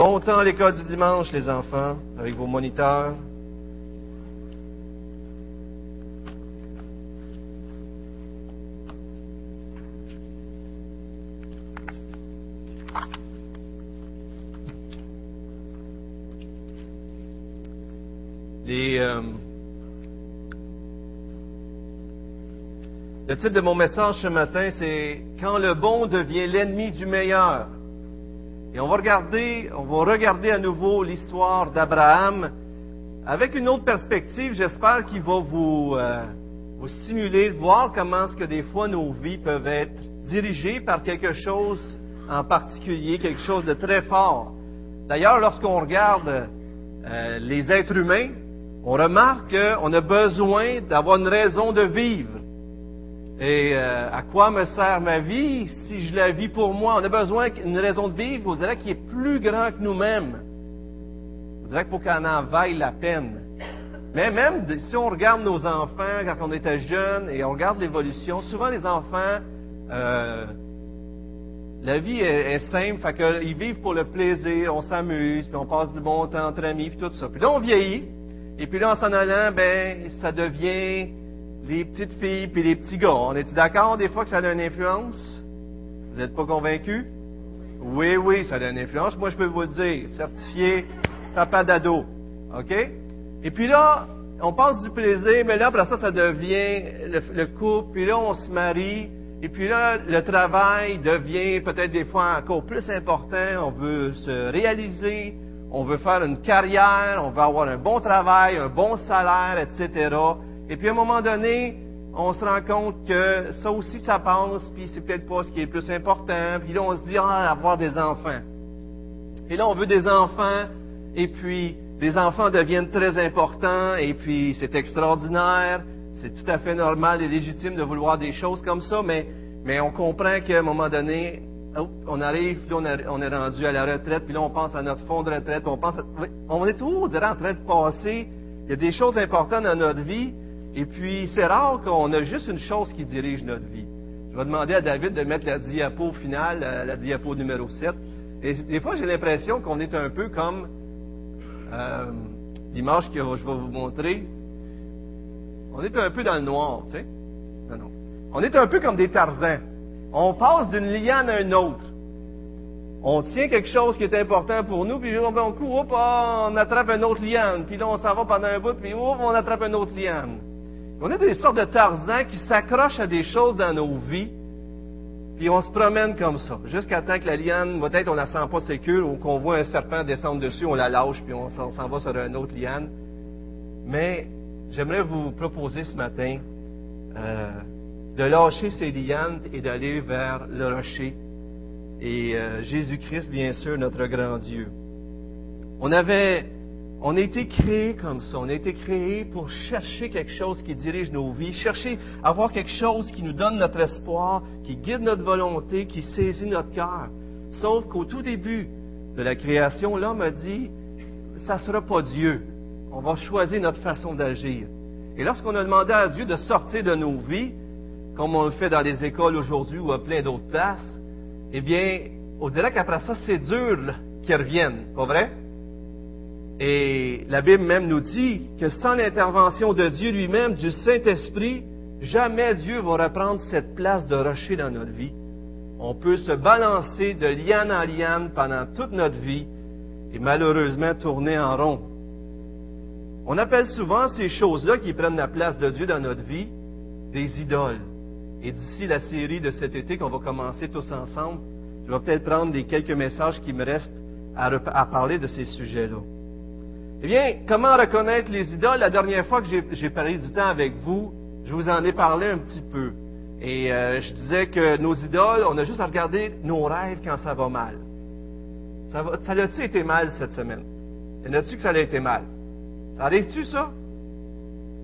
Bon temps à l'école du dimanche, les enfants, avec vos moniteurs. Les, euh, le titre de mon message ce matin, c'est Quand le bon devient l'ennemi du meilleur. Et on va regarder, on va regarder à nouveau l'histoire d'Abraham avec une autre perspective. J'espère qu'il va vous, euh, vous stimuler, voir comment est-ce que des fois nos vies peuvent être dirigées par quelque chose en particulier, quelque chose de très fort. D'ailleurs, lorsqu'on regarde euh, les êtres humains, on remarque qu'on a besoin d'avoir une raison de vivre. Et euh, à quoi me sert ma vie si je la vis pour moi? On a besoin d'une raison de vivre, on dirait qui est plus grand que nous-mêmes. On dirait faut qu'on en vaille la peine. Mais même si on regarde nos enfants quand on était jeunes et on regarde l'évolution, souvent les enfants, euh, la vie est, est simple, fait qu'ils vivent pour le plaisir, on s'amuse, puis on passe du bon temps entre amis, puis tout ça. Puis là, on vieillit, et puis là, en s'en allant, ben, ça devient les petites filles puis les petits gars. On est d'accord des fois que ça a une influence? Vous n'êtes pas convaincus? Oui, oui, ça a une influence. Moi, je peux vous le dire. Certifié papa d'ado. OK? Et puis là, on passe du plaisir, mais là, après ça, ça devient le couple, puis là, on se marie, et puis là, le travail devient peut-être des fois encore plus important. On veut se réaliser, on veut faire une carrière, on veut avoir un bon travail, un bon salaire, etc. Et puis à un moment donné, on se rend compte que ça aussi, ça passe, puis c'est peut-être pas ce qui est le plus important. Puis là, on se dit, ah, avoir des enfants. Et là, on veut des enfants, et puis les enfants deviennent très importants, et puis c'est extraordinaire. C'est tout à fait normal et légitime de vouloir des choses comme ça, mais, mais on comprend qu'à un moment donné, on arrive, puis là, on, est rendu à la retraite, puis là, on pense à notre fonds de retraite, on pense à, on est toujours, on dirait, en train de passer. Il y a des choses importantes dans notre vie, et puis, c'est rare qu'on a juste une chose qui dirige notre vie. Je vais demander à David de mettre la diapo finale, euh, la diapo numéro 7. Et des fois, j'ai l'impression qu'on est un peu comme euh, l'image que je vais vous montrer. On est un peu dans le noir, tu sais. Non, non. On est un peu comme des tarzans. On passe d'une liane à une autre. On tient quelque chose qui est important pour nous, puis on court, on attrape une autre liane, puis là on s'en va pendant un bout, puis on attrape une autre liane. On est des sortes de tarzans qui s'accrochent à des choses dans nos vies, puis on se promène comme ça, jusqu'à temps que la liane, peut-être on la sent pas sécure, ou qu'on voit un serpent descendre dessus, on la lâche, puis on s'en va sur une autre liane. Mais j'aimerais vous proposer ce matin euh, de lâcher ces lianes et d'aller vers le rocher. Et euh, Jésus-Christ, bien sûr, notre grand Dieu. On avait on a été créé comme ça. On a été créé pour chercher quelque chose qui dirige nos vies, chercher à avoir quelque chose qui nous donne notre espoir, qui guide notre volonté, qui saisit notre cœur. Sauf qu'au tout début de la création, l'homme a dit, ça ne sera pas Dieu. On va choisir notre façon d'agir. Et lorsqu'on a demandé à Dieu de sortir de nos vies, comme on le fait dans les écoles aujourd'hui ou à plein d'autres places, eh bien, on dirait qu'après ça, c'est dur qu'ils reviennent. Pas vrai? Et la Bible même nous dit que sans l'intervention de Dieu lui-même, du Saint-Esprit, jamais Dieu va reprendre cette place de rocher dans notre vie. On peut se balancer de liane en liane pendant toute notre vie et malheureusement tourner en rond. On appelle souvent ces choses-là qui prennent la place de Dieu dans notre vie des idoles. Et d'ici la série de cet été qu'on va commencer tous ensemble, je vais peut-être prendre des quelques messages qui me restent à parler de ces sujets-là. Eh bien, comment reconnaître les idoles? La dernière fois que j'ai parlé du temps avec vous, je vous en ai parlé un petit peu. Et euh, je disais que nos idoles, on a juste à regarder nos rêves quand ça va mal. Ça, va, ça a-tu été mal cette semaine? Y en a-tu que ça a été mal? Ça arrive-tu, ça?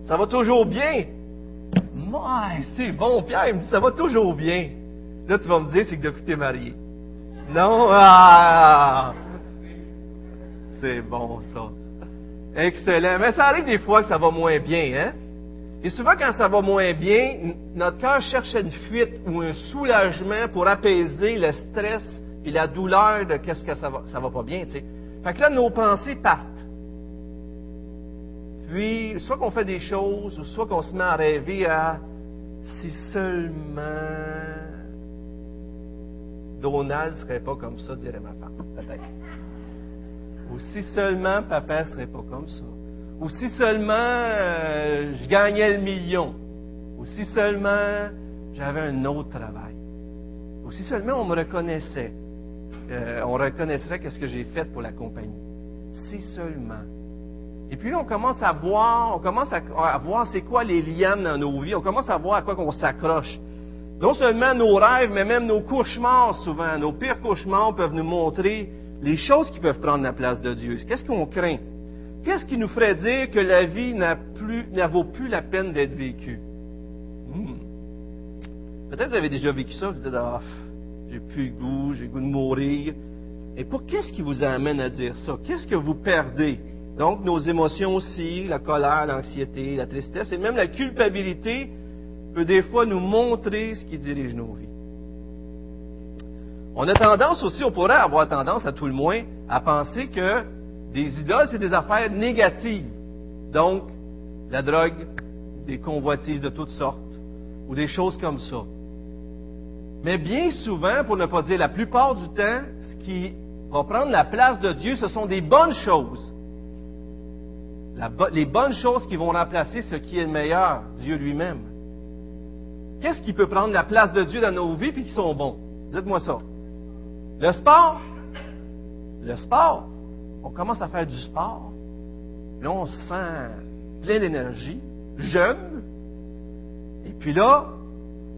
Ça va toujours bien? Moi, c'est bon, Pierre, il me dit, ça va toujours bien. Là, tu vas me dire, c'est que depuis que tu es marié. Non? Ah! C'est bon, ça. Excellent. Mais ça arrive des fois que ça va moins bien, hein? Et souvent, quand ça va moins bien, notre cœur cherche une fuite ou un soulagement pour apaiser le stress et la douleur de qu'est-ce que ça va, ça va pas bien, tu sais. Fait que là, nos pensées partent. Puis, soit qu'on fait des choses, ou soit qu'on se met à rêver à si seulement Donald serait pas comme ça, dirait ma femme, peut-être. Ou si seulement papa ne serait pas comme ça. Ou si seulement euh, je gagnais le million. Ou si seulement j'avais un autre travail. Ou si seulement on me reconnaissait. Euh, on reconnaîtrait qu'est-ce que j'ai fait pour la compagnie. Si seulement. Et puis là, on commence à voir, on commence à, voir c'est quoi les liens dans nos vies. On commence à voir à quoi qu'on s'accroche. Non seulement nos rêves, mais même nos cauchemars souvent. Nos pires cauchemars peuvent nous montrer les choses qui peuvent prendre la place de Dieu. Qu'est-ce qu'on craint? Qu'est-ce qui nous ferait dire que la vie n'a plus, vaut plus la peine d'être vécue? Hmm. Peut-être vous avez déjà vécu ça, vous dites, ah, j'ai plus le goût, j'ai le goût de mourir. Et pour qu'est-ce qui vous amène à dire ça? Qu'est-ce que vous perdez? Donc, nos émotions aussi, la colère, l'anxiété, la tristesse et même la culpabilité peut des fois nous montrer ce qui dirige nos vies. On a tendance aussi, on pourrait avoir tendance à tout le moins, à penser que des idoles, c'est des affaires négatives. Donc, la drogue, des convoitises de toutes sortes, ou des choses comme ça. Mais bien souvent, pour ne pas dire la plupart du temps, ce qui va prendre la place de Dieu, ce sont des bonnes choses. les bonnes choses qui vont remplacer ce qui est le meilleur, Dieu lui-même. Qu'est-ce qui peut prendre la place de Dieu dans nos vies et qui sont bons? Dites-moi ça. Le sport. Le sport. On commence à faire du sport. Là, on se sent plein d'énergie, jeune. Et puis là,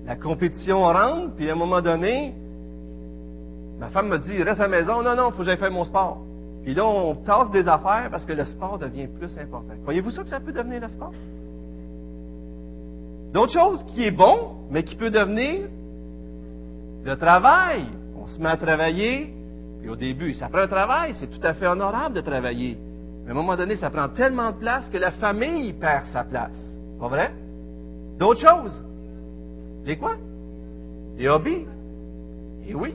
la compétition rentre, puis à un moment donné, ma femme me dit, reste à la maison. Non, non, il faut que j'aille faire mon sport. Puis là, on tasse des affaires parce que le sport devient plus important. Voyez-vous ça que ça peut devenir le sport? D'autre chose qui est bon, mais qui peut devenir le travail. Se met à travailler, puis au début, ça prend un travail, c'est tout à fait honorable de travailler. Mais à un moment donné, ça prend tellement de place que la famille perd sa place. Pas vrai? D'autres choses? Des quoi? Des hobbies? Et oui.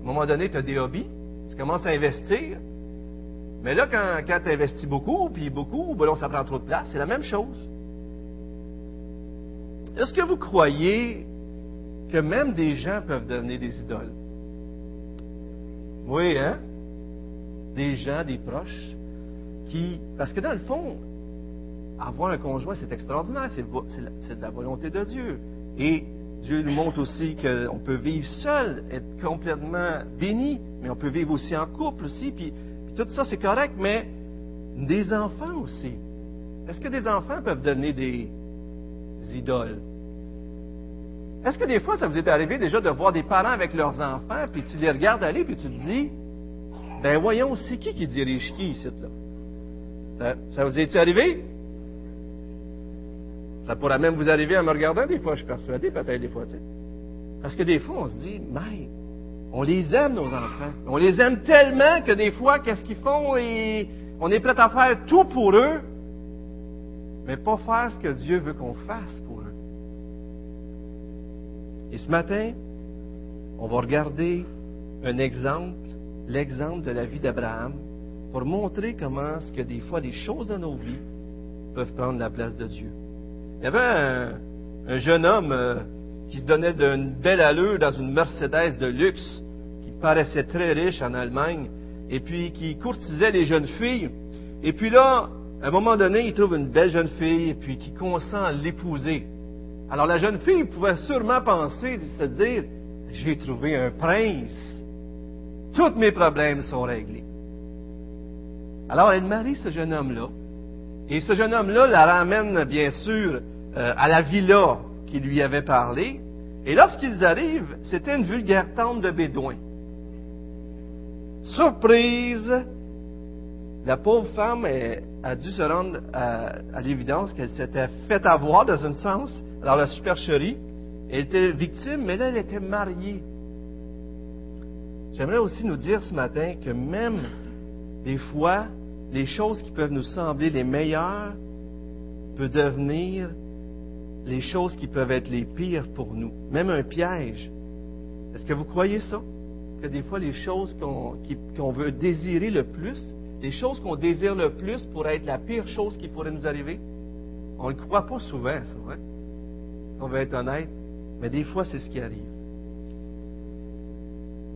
À un moment donné, tu as des hobbies, tu commences à investir. Mais là, quand, quand tu investis beaucoup, puis beaucoup, ben là, ça prend trop de place, c'est la même chose. Est-ce que vous croyez que même des gens peuvent devenir des idoles? Oui, hein? Des gens, des proches, qui... Parce que dans le fond, avoir un conjoint, c'est extraordinaire, c'est de la volonté de Dieu. Et Dieu nous montre aussi qu'on peut vivre seul, être complètement béni, mais on peut vivre aussi en couple aussi, puis, tout ça c'est correct, mais des enfants aussi. Est-ce que des enfants peuvent devenir des, idoles? Est-ce que des fois, ça vous est arrivé déjà de voir des parents avec leurs enfants, puis tu les regardes aller, puis tu te dis, ben voyons, c'est qui qui dirige qui ici, là? Ça, vous est-il arrivé? Ça pourrait même vous arriver en me regardant des fois, je suis persuadé, peut-être des fois, tu sais. Parce que des fois, on se dit, mais, on les aime, nos enfants. On les aime tellement que des fois, qu'est-ce qu'ils font? Et on est prêt à faire tout pour eux, mais pas faire ce que Dieu veut qu'on fasse pour eux. Et ce matin, on va regarder un exemple, l'exemple de la vie d'Abraham, pour montrer comment ce que des fois des choses dans nos vies peuvent prendre la place de Dieu. Il y avait un, jeune homme euh, qui se donnait d'une belle allure dans une Mercedes de luxe, qui paraissait très riche en Allemagne, et puis qui courtisait les jeunes filles. Et puis là, à un moment donné, il trouve une belle jeune fille et puis qui consent à l'épouser. Alors la jeune fille pouvait sûrement penser, se dire, j'ai trouvé un prince. Tous mes problèmes sont réglés. Alors elle marie ce jeune homme-là. Et ce jeune homme-là la ramène, bien sûr, euh, à la villa qui lui avait parlé. Et lorsqu'ils arrivent, c'était une vulgaire tente de bédouins. Surprise! La pauvre femme a dû se rendre à, l'évidence qu'elle s'était fait avoir dans un sens dans la supercherie. Elle était victime, mais là, elle était mariée. J'aimerais aussi nous dire ce matin que même des fois, les choses qui peuvent nous sembler les meilleures peuvent devenir les choses qui peuvent être les pires pour nous. Même un piège. Est-ce que vous croyez ça? que des fois les choses qu'on veut désirer le plus, les choses qu'on désire le plus pourraient être la pire chose qui pourrait nous arriver? On ne le croit pas souvent, ça, vrai? on veut être honnête, mais des fois, c'est ce qui arrive.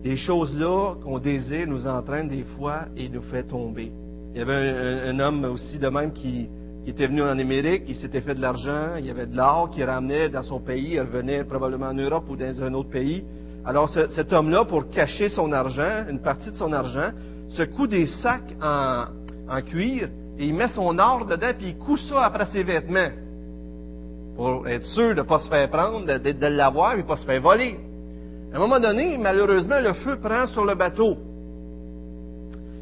Des choses-là qu'on désire nous entraînent des fois et nous fait tomber. Il y avait un, homme aussi de même qui, était venu en Amérique, il s'était fait de l'argent, il y avait de l'or qu'il ramenait dans son pays, il revenait probablement en Europe ou dans un autre pays. Alors cet homme-là, pour cacher son argent, une partie de son argent, se coud des sacs en, cuir et il met son or dedans puis il coud ça après ses vêtements pour être sûr de ne pas se faire prendre, de, de l'avoir et de ne pas se faire voler. À un moment donné, malheureusement, le feu prend sur le bateau.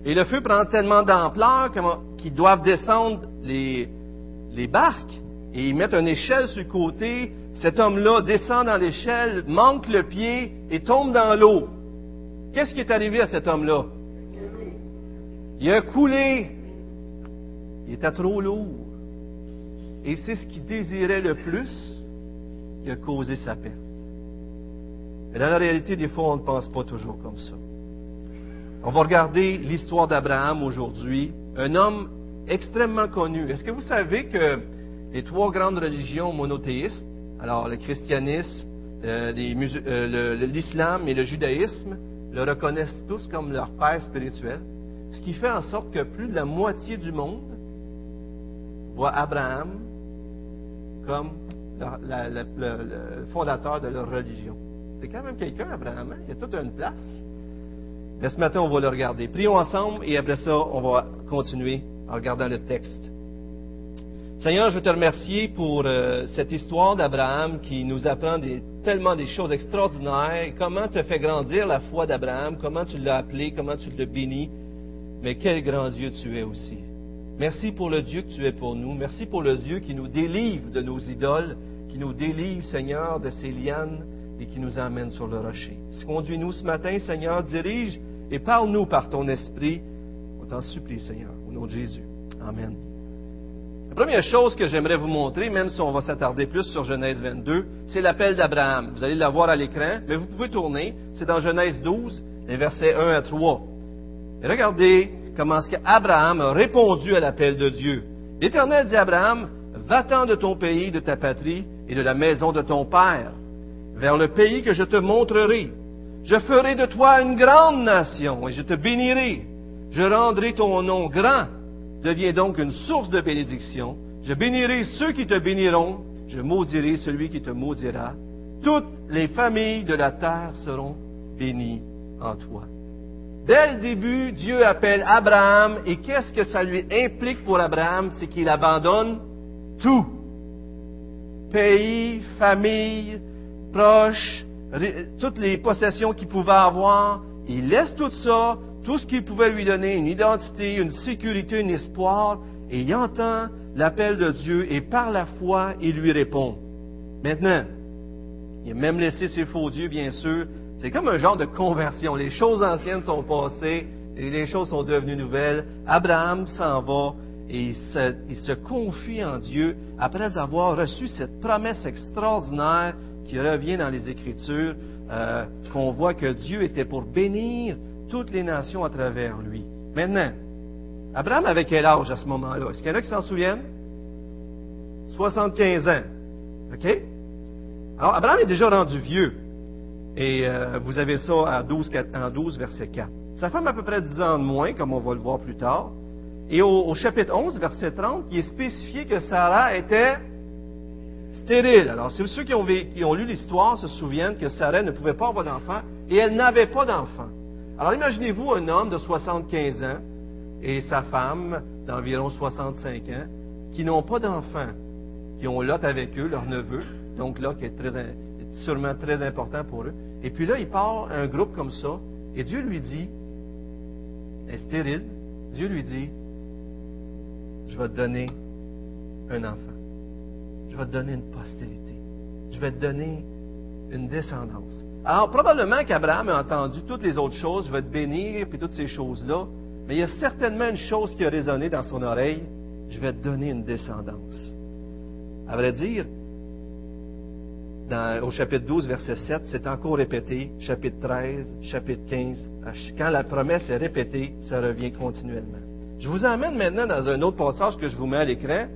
Et le feu prend tellement d'ampleur qu'ils doivent descendre les, les barques et ils mettent une échelle sur le côté. Cet homme-là descend dans l'échelle, manque le pied et tombe dans l'eau. Qu'est-ce qui est arrivé à cet homme-là? Il a coulé. Il était trop lourd. Et c'est ce qu'il désirait le plus qui a causé sa perte. Mais dans la réalité, des fois, on ne pense pas toujours comme ça. On va regarder l'histoire d'Abraham aujourd'hui, un homme extrêmement connu. Est-ce que vous savez que les trois grandes religions monothéistes, alors le christianisme, euh, euh, l'islam et le judaïsme, le reconnaissent tous comme leur père spirituel, ce qui fait en sorte que plus de la moitié du monde voit Abraham comme le, fondateur de leur religion. C'est quand même quelqu'un, Abraham. Hein? Il y a toute une place. Mais ce matin, on va le regarder. Prions ensemble et après ça, on va continuer en regardant le texte. Seigneur, je veux te remercier pour euh, cette histoire d'Abraham qui nous apprend tellement des choses extraordinaires. Comment tu as fait grandir la foi d'Abraham, comment tu l'as appelé, comment tu l'as béni. Mais quel grand Dieu tu es aussi. Merci pour le Dieu que tu es pour nous. Merci pour le Dieu qui nous délivre de nos idoles, qui nous délivre, Seigneur, de ces lianes et qui nous amène sur le rocher. Conduis-nous ce matin, Seigneur, dirige et parle-nous par ton esprit. On t'en supplie, Seigneur, au nom de Jésus. Amen. La première chose que j'aimerais vous montrer, même si on va s'attarder plus sur Genèse 22, c'est l'appel d'Abraham. Vous allez la voir à l'écran, mais vous pouvez tourner. C'est dans Genèse 12, les versets 1 à 3. Et regardez comment est-ce qu'Abraham a répondu à l'appel de Dieu. L'Éternel dit à Abraham, va-t'en de ton pays, de ta patrie et de la maison de ton père, vers le pays que je te montrerai. Je ferai de toi une grande nation et je te bénirai. Je rendrai ton nom grand. Deviens donc une source de bénédiction. Je bénirai ceux qui te béniront. Je maudirai celui qui te maudira. Toutes les familles de la terre seront bénies en toi. Dès le début, Dieu appelle Abraham et qu'est-ce que ça lui implique pour Abraham? C'est qu'il abandonne tout. Pays, famille, proches, toutes les possessions qu'il pouvait avoir. Il laisse tout ça, tout ce qui pouvait lui donner une identité, une sécurité, un espoir, et il entend l'appel de Dieu et par la foi, il lui répond. Maintenant, il a même laissé ses faux dieux, bien sûr, c'est comme un genre de conversion. Les choses anciennes sont passées et les choses sont devenues nouvelles. Abraham s'en va et il se, confie en Dieu après avoir reçu cette promesse extraordinaire qui revient dans les Écritures, euh, qu'on voit que Dieu était pour bénir toutes les nations à travers lui. Maintenant, Abraham avait quel âge à ce moment-là? Est-ce qu'il y en a qui s'en souviennent? 75 ans. OK? Alors, Abraham est déjà rendu vieux. Et euh, vous avez ça en 12, 12, verset 4. Sa femme a à peu près 10 ans de moins, comme on va le voir plus tard. Et au, chapitre 11, verset 30, il est spécifié que Sarah était stérile. Alors, ceux qui ont, lu l'histoire se souviennent que Sarah ne pouvait pas avoir d'enfant et elle n'avait pas d'enfant. Alors, imaginez-vous un homme de 75 ans et sa femme d'environ 65 ans qui n'ont pas d'enfant, qui ont Lot avec eux, leur neveu, donc Lot qui est très, sûrement très important pour eux. Et puis là, il part un groupe comme ça, et Dieu lui dit, est stérile, Dieu lui dit, je vais te donner un enfant. Je vais te donner une postérité. Je vais te donner une descendance. Alors, probablement qu'Abraham a entendu toutes les autres choses, je vais te bénir, puis toutes ces choses-là, mais il y a certainement une chose qui a résonné dans son oreille, je vais te donner une descendance. À vrai dire, au chapitre 12, verset 7, c'est encore répété, chapitre 13, chapitre 15. Quand la promesse est répétée, ça revient continuellement. Je vous emmène maintenant dans un autre passage que je vous mets à l'écran,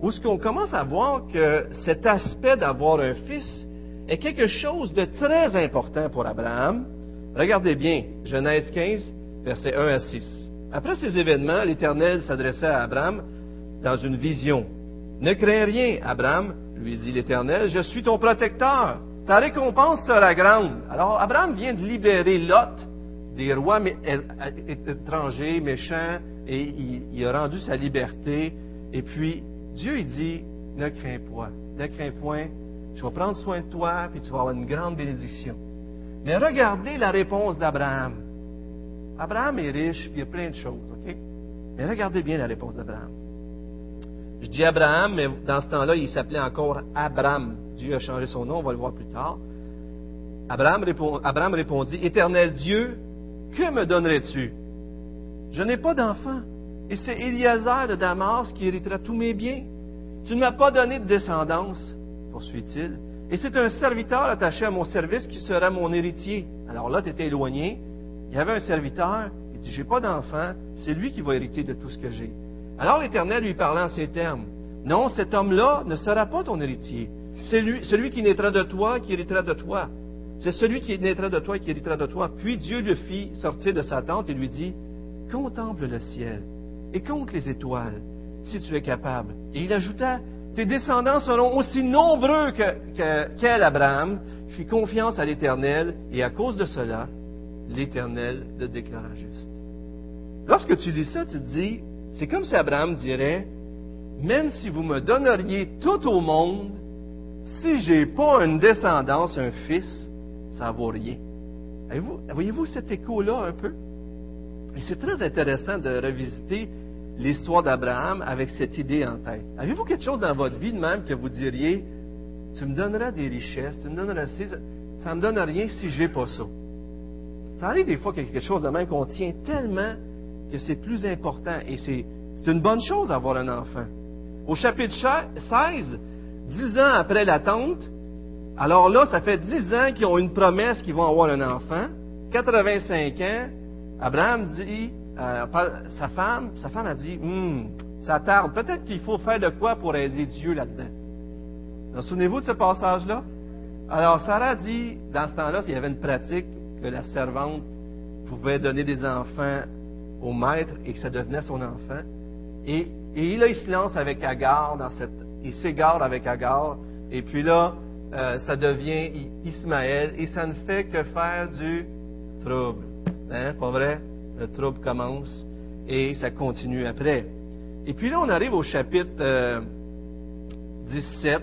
où ce qu'on commence à voir que cet aspect d'avoir un fils est quelque chose de très important pour Abraham. Regardez bien, Genèse 15, versets 1 à 6. Après ces événements, l'Éternel s'adressait à Abraham dans une vision. Ne crains rien, Abraham, lui dit l'Éternel, je suis ton protecteur. Ta récompense sera grande. Alors Abraham vient de libérer Lot des rois étrangers, méchants, et il, a rendu sa liberté. Et puis Dieu il dit, ne crains point, ne crains point, je vais prendre soin de toi, puis tu vas avoir une grande bénédiction. Mais regardez la réponse d'Abraham. Abraham est riche, puis il y a plein de choses, OK? Mais regardez bien la réponse d'Abraham. Je dis Abraham, mais dans ce temps-là, il s'appelait encore Abraham. Dieu a changé son nom, on va le voir plus tard. Abraham, répondit, Éternel Dieu, que me donnerais-tu? Je n'ai pas d'enfant, et c'est Eliezer de Damas qui héritera tous mes biens. Tu ne m'as pas donné de descendance, poursuit-il, et c'est un serviteur attaché à mon service qui sera mon héritier. Alors là, tu étais éloigné, il y avait un serviteur, il dit, j'ai pas d'enfant, c'est lui qui va hériter de tout ce que j'ai. Alors l'Éternel lui parla en ces termes. Non, cet homme-là ne sera pas ton héritier. C'est lui, celui qui naîtra de toi, qui héritera de toi. C'est celui qui naîtra de toi, qui héritera de toi. Puis Dieu le fit sortir de sa tente et lui dit, Contemple le ciel et compte les étoiles, si tu es capable. Et il ajouta, Tes descendants seront aussi nombreux qu'Abraham. Abraham. Fit confiance à l'Éternel et à cause de cela, l'Éternel le déclara juste. Lorsque tu lis ça, tu te dis, c'est comme si Abraham dirait, même si vous me donneriez tout au monde, si je n'ai pas une descendance, un fils, ça ne vaut rien. Voyez-vous cet écho-là un peu? Et c'est très intéressant de revisiter l'histoire d'Abraham avec cette idée en tête. Avez-vous quelque chose dans votre vie de même que vous diriez, tu me donneras des richesses, tu me donneras ça ne me donne rien si je n'ai pas ça? Ça arrive des fois qu'il y a quelque chose de même qu'on tient tellement que c'est plus important et c'est, une bonne chose d'avoir un enfant. Au chapitre 16, dix ans après l'attente, alors là, ça fait dix ans qu'ils ont une promesse qu'ils vont avoir un enfant. 85 ans, Abraham dit, euh, sa femme, sa femme a dit, hum, ça tarde. Peut-être qu'il faut faire de quoi pour aider Dieu là-dedans. Souvenez-vous de ce passage-là? Alors, Sarah dit, dans ce temps-là, s'il y avait une pratique que la servante pouvait donner des enfants au maître et que ça devenait son enfant. Et, et il se lance avec Agar dans cette, il s'égare avec Agar, et puis là, euh, ça devient Ismaël, et ça ne fait que faire du trouble. Hein, pas vrai? Le trouble commence, et ça continue après. Et puis là, on arrive au chapitre 17, euh,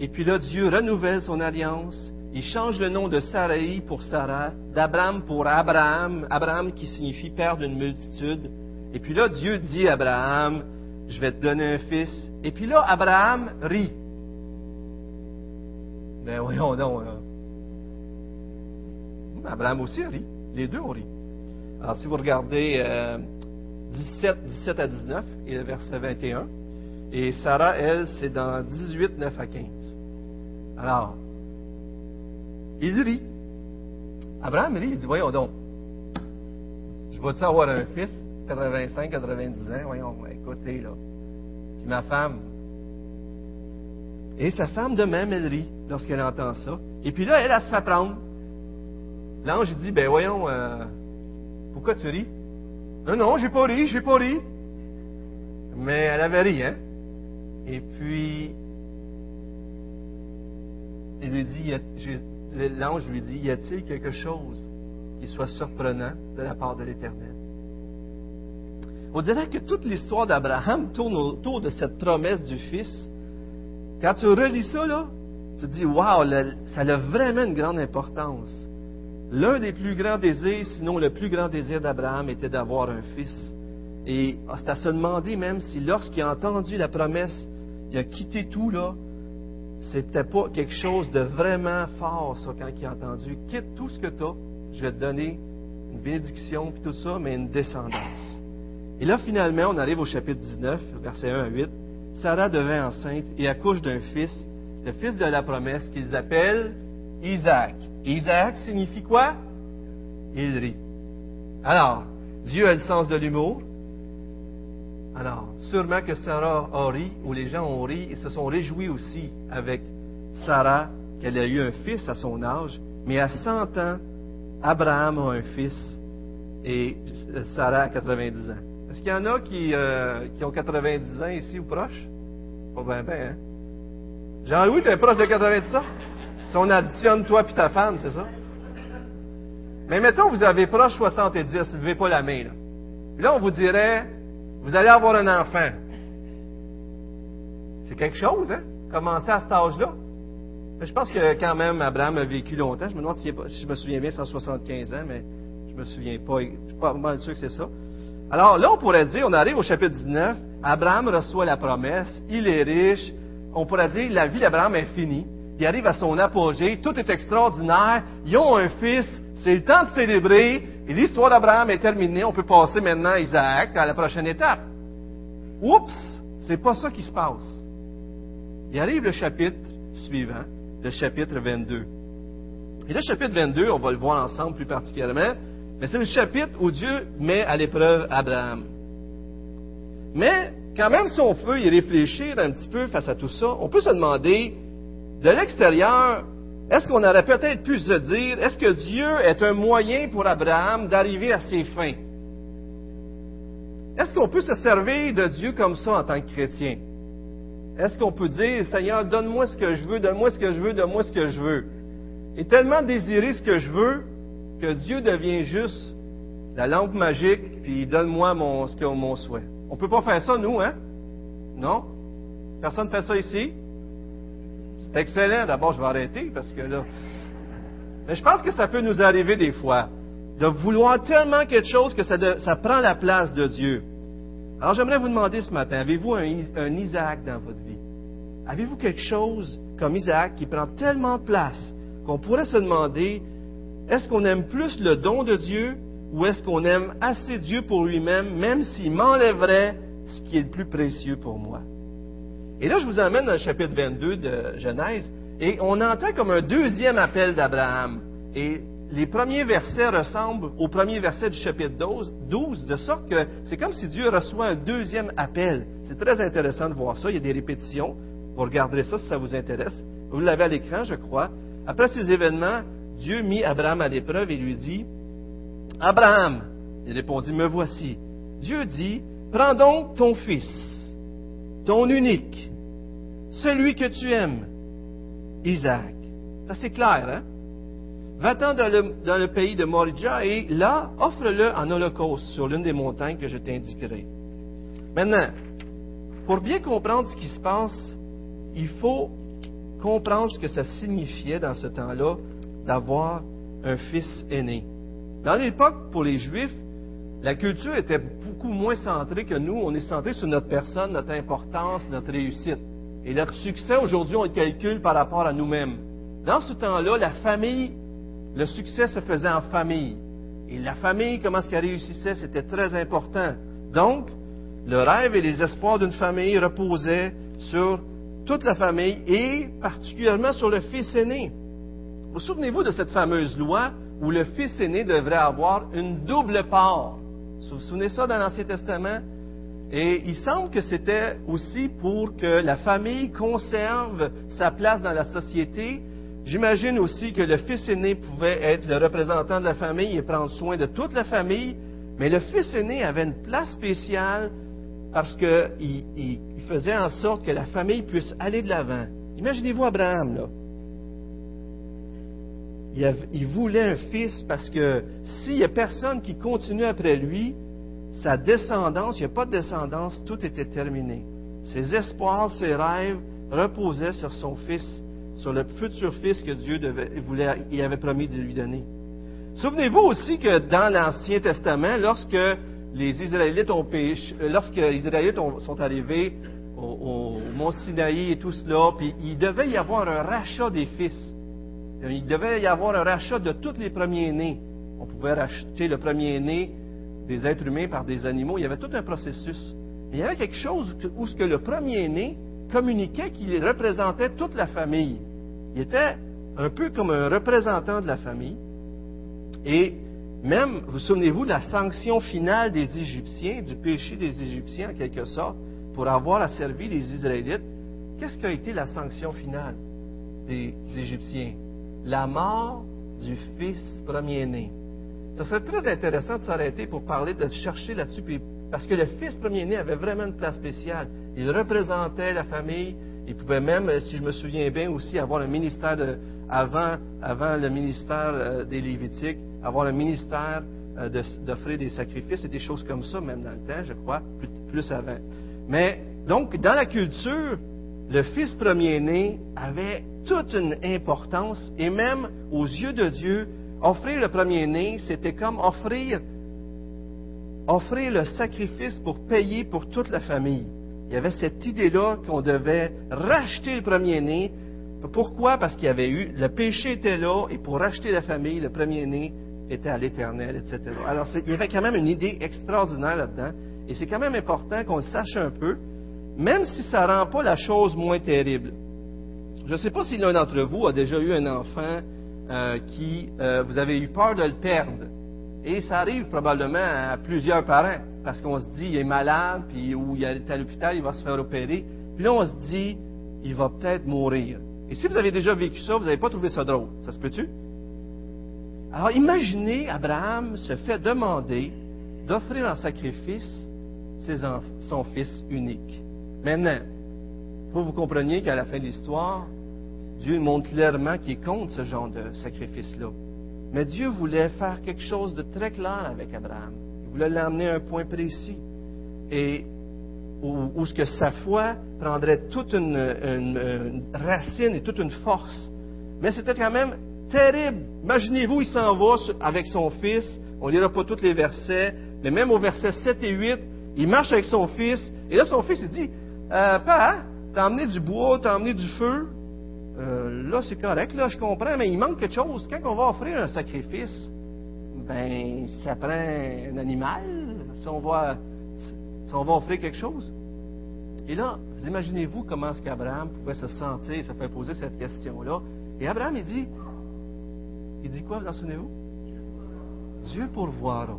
et puis là, Dieu renouvelle son alliance, il change le nom de Sarai pour Sarah, d'Abraham pour Abraham, Abraham qui signifie père d'une multitude. Et puis là, Dieu dit à Abraham, je vais te donner un fils. Et puis là, Abraham rit. Ben voyons donc. Abraham aussi rit. Les deux ont ri. Alors, si vous regardez 17, euh, 17 à 19 et le verset 21, et Sarah, elle, c'est dans 18, 9 à 15. Alors, il rit. Abraham rit, il dit, voyons donc, je vais-tu avoir un fils, 85, 90 ans, voyons, écoutez, là. Puis ma femme. Et sa femme de même, elle rit lorsqu'elle entend ça. Et puis là, elle, elle, se fait prendre. L'ange, dit, ben voyons, euh, pourquoi tu ris? Non, non, j'ai pas ri, j'ai pas ri. Mais elle avait ri, hein? Et puis, il lui dit, l'ange lui dit, y a-t-il quelque chose qui soit surprenant de la part de l'Éternel? On dirait que toute l'histoire d'Abraham tourne autour de cette promesse du Fils. Quand tu relis ça, là, tu te dis, waouh, ça a vraiment une grande importance. L'un des plus grands désirs, sinon le plus grand désir d'Abraham, était d'avoir un fils. Et c'est à se demander même si lorsqu'il a entendu la promesse, il a quitté tout, là, c'était pas quelque chose de vraiment fort, ça, quand il a entendu. Quitte tout ce que tu as, je vais te donner une bénédiction, puis tout ça, mais une descendance. Et là, finalement, on arrive au chapitre 19, verset 1 à 8. Sarah devint enceinte et accouche d'un fils, le fils de la promesse qu'ils appellent Isaac. Isaac signifie quoi? Il rit. Alors, Dieu a le sens de l'humour. Alors, sûrement que Sarah a ri, ou les gens ont ri, et se sont réjouis aussi avec Sarah qu'elle a eu un fils à son âge, mais à 100 ans, Abraham a un fils et Sarah a 90 ans. Est-ce qu'il y en a qui, euh, ont 90 ans ici ou proches? Pas bien, bien, hein? Jean-Louis, tu es proche de 90 ans? Si on additionne toi et ta femme, c'est ça? Mais mettons, vous avez proche 70, levez pas la main, là. là, on vous dirait, vous allez avoir un enfant. C'est quelque chose, hein? Commencer à cet âge-là. Je pense que quand même, Abraham a vécu longtemps. Je me demande si, je me souviens bien, 175 ans, mais je me souviens pas. Je suis pas mal sûr que c'est ça. Alors là, on pourrait dire, on arrive au chapitre 19, Abraham reçoit la promesse, il est riche. On pourrait dire, la vie d'Abraham est finie. Il arrive à son apogée, tout est extraordinaire. Ils ont un fils, c'est le temps de célébrer. Et l'histoire d'Abraham est terminée. On peut passer maintenant à Isaac, à la prochaine étape. Oups, c'est pas ça qui se passe. Il arrive le chapitre suivant le chapitre 22. Et le chapitre 22, on va le voir ensemble plus particulièrement, mais c'est le chapitre où Dieu met à l'épreuve Abraham. Mais quand même, si on veut y réfléchir un petit peu face à tout ça, on peut se demander, de l'extérieur, est-ce qu'on aurait peut-être pu se dire, est-ce que Dieu est un moyen pour Abraham d'arriver à ses fins? Est-ce qu'on peut se servir de Dieu comme ça en tant que chrétien? Est-ce qu'on peut dire, Seigneur, donne-moi ce que je veux, donne-moi ce que je veux, donne-moi ce que je veux? Et tellement désirer ce que je veux que Dieu devient juste la lampe magique, puis donne-moi mon, ce que mon souhait. On ne peut pas faire ça, nous, hein? Non? Personne ne fait ça ici? C'est excellent. D'abord, je vais arrêter parce que là. Mais je pense que ça peut nous arriver des fois, de vouloir tellement quelque chose que ça, ça prend la place de Dieu. Alors j'aimerais vous demander ce matin, avez-vous un, Isaac dans votre vie? Avez-vous quelque chose comme Isaac qui prend tellement de place qu'on pourrait se demander, est-ce qu'on aime plus le don de Dieu ou est-ce qu'on aime assez Dieu pour lui-même, même, s'il m'enlèverait ce qui est le plus précieux pour moi? Et là, je vous emmène dans le chapitre 22 de Genèse, et on entend comme un deuxième appel d'Abraham. Et les premiers versets ressemblent aux premiers versets du chapitre 12, de sorte que c'est comme si Dieu reçoit un deuxième appel. C'est très intéressant de voir ça. Il y a des répétitions. Vous regarderez ça si ça vous intéresse. Vous l'avez à l'écran, je crois. Après ces événements, Dieu mit Abraham à l'épreuve et lui dit, Abraham, il répondit, me voici. Dieu dit, prends donc ton fils, ton unique, celui que tu aimes, Isaac. C'est clair, hein? Va-t'en dans le, pays de Moridja et là, offre-le en holocauste sur l'une des montagnes que je t'indiquerai. Maintenant, pour bien comprendre ce qui se passe, il faut comprendre ce que ça signifiait dans ce temps-là d'avoir un fils aîné. Dans l'époque, pour les Juifs, la culture était beaucoup moins centrée que nous. On est centré sur notre personne, notre importance, notre réussite. Et leur succès, aujourd'hui, on le calcule par rapport à nous-mêmes. Dans ce temps-là, la famille le succès se faisait en famille. Et la famille, comment est-ce qu'elle réussissait, c'était très important. Donc, le rêve et les espoirs d'une famille reposaient sur toute la famille et particulièrement sur le fils aîné. Vous souvenez-vous de cette fameuse loi où le fils aîné devrait avoir une double part? Vous vous souvenez ça dans l'Ancien Testament? Et il semble que c'était aussi pour que la famille conserve sa place dans la société J'imagine aussi que le fils aîné pouvait être le représentant de la famille et prendre soin de toute la famille, mais le fils aîné avait une place spéciale parce qu'il faisait en sorte que la famille puisse aller de l'avant. Imaginez-vous Abraham, là. Il, voulait un fils parce que s'il n'y a personne qui continue après lui, sa descendance, il n'y a pas de descendance, tout était terminé. Ses espoirs, ses rêves reposaient sur son fils sur le futur fils que Dieu avait promis de lui donner. Souvenez-vous aussi que dans l'Ancien Testament, lorsque les Israélites ont péché, euh, lorsque les Israélites sont arrivés au, mont Sinaï et tout cela, il devait y avoir un rachat des fils. Il devait y avoir un rachat de tous les premiers-nés. On pouvait racheter le premier-né des êtres humains par des animaux. Il y avait tout un processus. Il y avait quelque chose où ce que le premier-né communiquait qu'il représentait toute la famille. Il était un peu comme un représentant de la famille. Et même, vous souvenez-vous, la sanction finale des Égyptiens, du péché des Égyptiens en quelque sorte, pour avoir asservi les Israélites, qu'est-ce qui a été la sanction finale des Égyptiens? La mort du fils premier-né. Ce serait très intéressant de s'arrêter pour parler, de chercher là-dessus, parce que le fils premier-né avait vraiment une place spéciale. Il représentait la famille. Il pouvait même, si je me souviens bien, aussi avoir un ministère avant, avant le ministère euh, des Lévitiques, avoir le ministère euh, d'offrir des sacrifices et des choses comme ça, même dans le temps, je crois, plus avant. Mais donc, dans la culture, le fils premier-né avait toute une importance et même aux yeux de Dieu, offrir le premier-né, c'était comme offrir, offrir le sacrifice pour payer pour toute la famille. Il y avait cette idée-là qu'on devait racheter le premier-né. Pourquoi? Parce qu'il y avait eu, le péché était là et pour racheter la famille, le premier-né était à l'éternel, etc. Alors, il y avait quand même une idée extraordinaire là-dedans. Et c'est quand même important qu'on le sache un peu, même si ça ne rend pas la chose moins terrible. Je ne sais pas si l'un d'entre vous a déjà eu un enfant euh, qui, euh, vous avez eu peur de le perdre. Et ça arrive probablement à plusieurs parents, parce qu'on se dit, il est malade, puis ou il est à l'hôpital, il va se faire opérer. Puis là, on se dit, il va peut-être mourir. Et si vous avez déjà vécu ça, vous n'avez pas trouvé ça drôle. Ça se peut-tu? Alors imaginez, Abraham se fait demander d'offrir en sacrifice son fils unique. Maintenant, que vous compreniez qu'à la fin de l'histoire, Dieu montre clairement qu'il contre ce genre de sacrifice-là. Mais Dieu voulait faire quelque chose de très clair avec Abraham. Il voulait l'amener à un point précis. Et où, que sa foi prendrait toute une, une racine et toute une force. Mais c'était quand même terrible. Imaginez-vous, il s'en va avec son fils. On ne lira pas tous les versets, mais même au verset 7 et 8, il marche avec son fils, et là, son fils, il dit, euh, Père, t'as emmené du bois, t'as emmené du feu. Euh, là, c'est correct, là, je comprends, mais il manque quelque chose. Quand on va offrir un sacrifice, ben, ça prend un animal, si on va, si on va offrir quelque chose. Et là, vous imaginez-vous comment est-ce qu'Abraham pouvait se sentir, ça fait poser cette question-là. Et Abraham, il dit, il dit quoi, vous en souvenez-vous? Dieu pourvoira.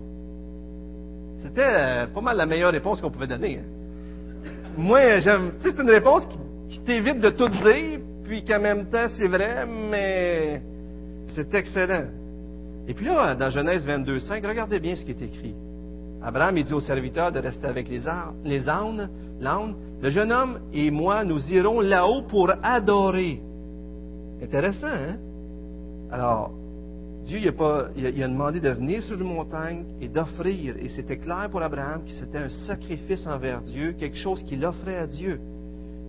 C'était euh, pas mal la meilleure réponse qu'on pouvait donner. Hein. Moi, j'aime. Tu sais, c'est une réponse qui, t'évite de tout dire, puis qu'en même temps, c'est vrai, mais c'est excellent. Et puis là, dans Genèse 22, 5, regardez bien ce qui est écrit. Abraham, il dit au serviteur de rester avec les, les ânes, l'âne. Le jeune homme et moi, nous irons là-haut pour adorer. Intéressant, hein? Alors, Dieu il a, il a, demandé de venir sur une montagne et d'offrir. Et c'était clair pour Abraham que c'était un sacrifice envers Dieu, quelque chose qu'il offrait à Dieu.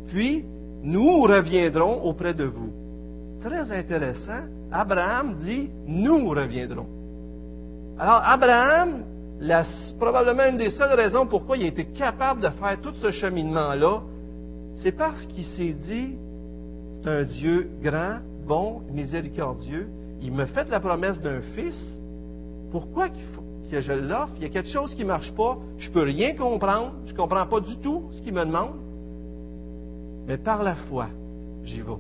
Puis, nous reviendrons auprès de vous. Très intéressant. Abraham dit, nous reviendrons. Alors, Abraham, probablement une des seules raisons pourquoi il a été capable de faire tout ce cheminement-là, c'est parce qu'il s'est dit, c'est un Dieu grand, bon, miséricordieux, il me fait la promesse d'un fils. Pourquoi que je l'offre? Il y a quelque chose qui ne marche pas. Je ne peux rien comprendre. Je ne comprends pas du tout ce qu'il me demande. Mais par la foi, j'y vais.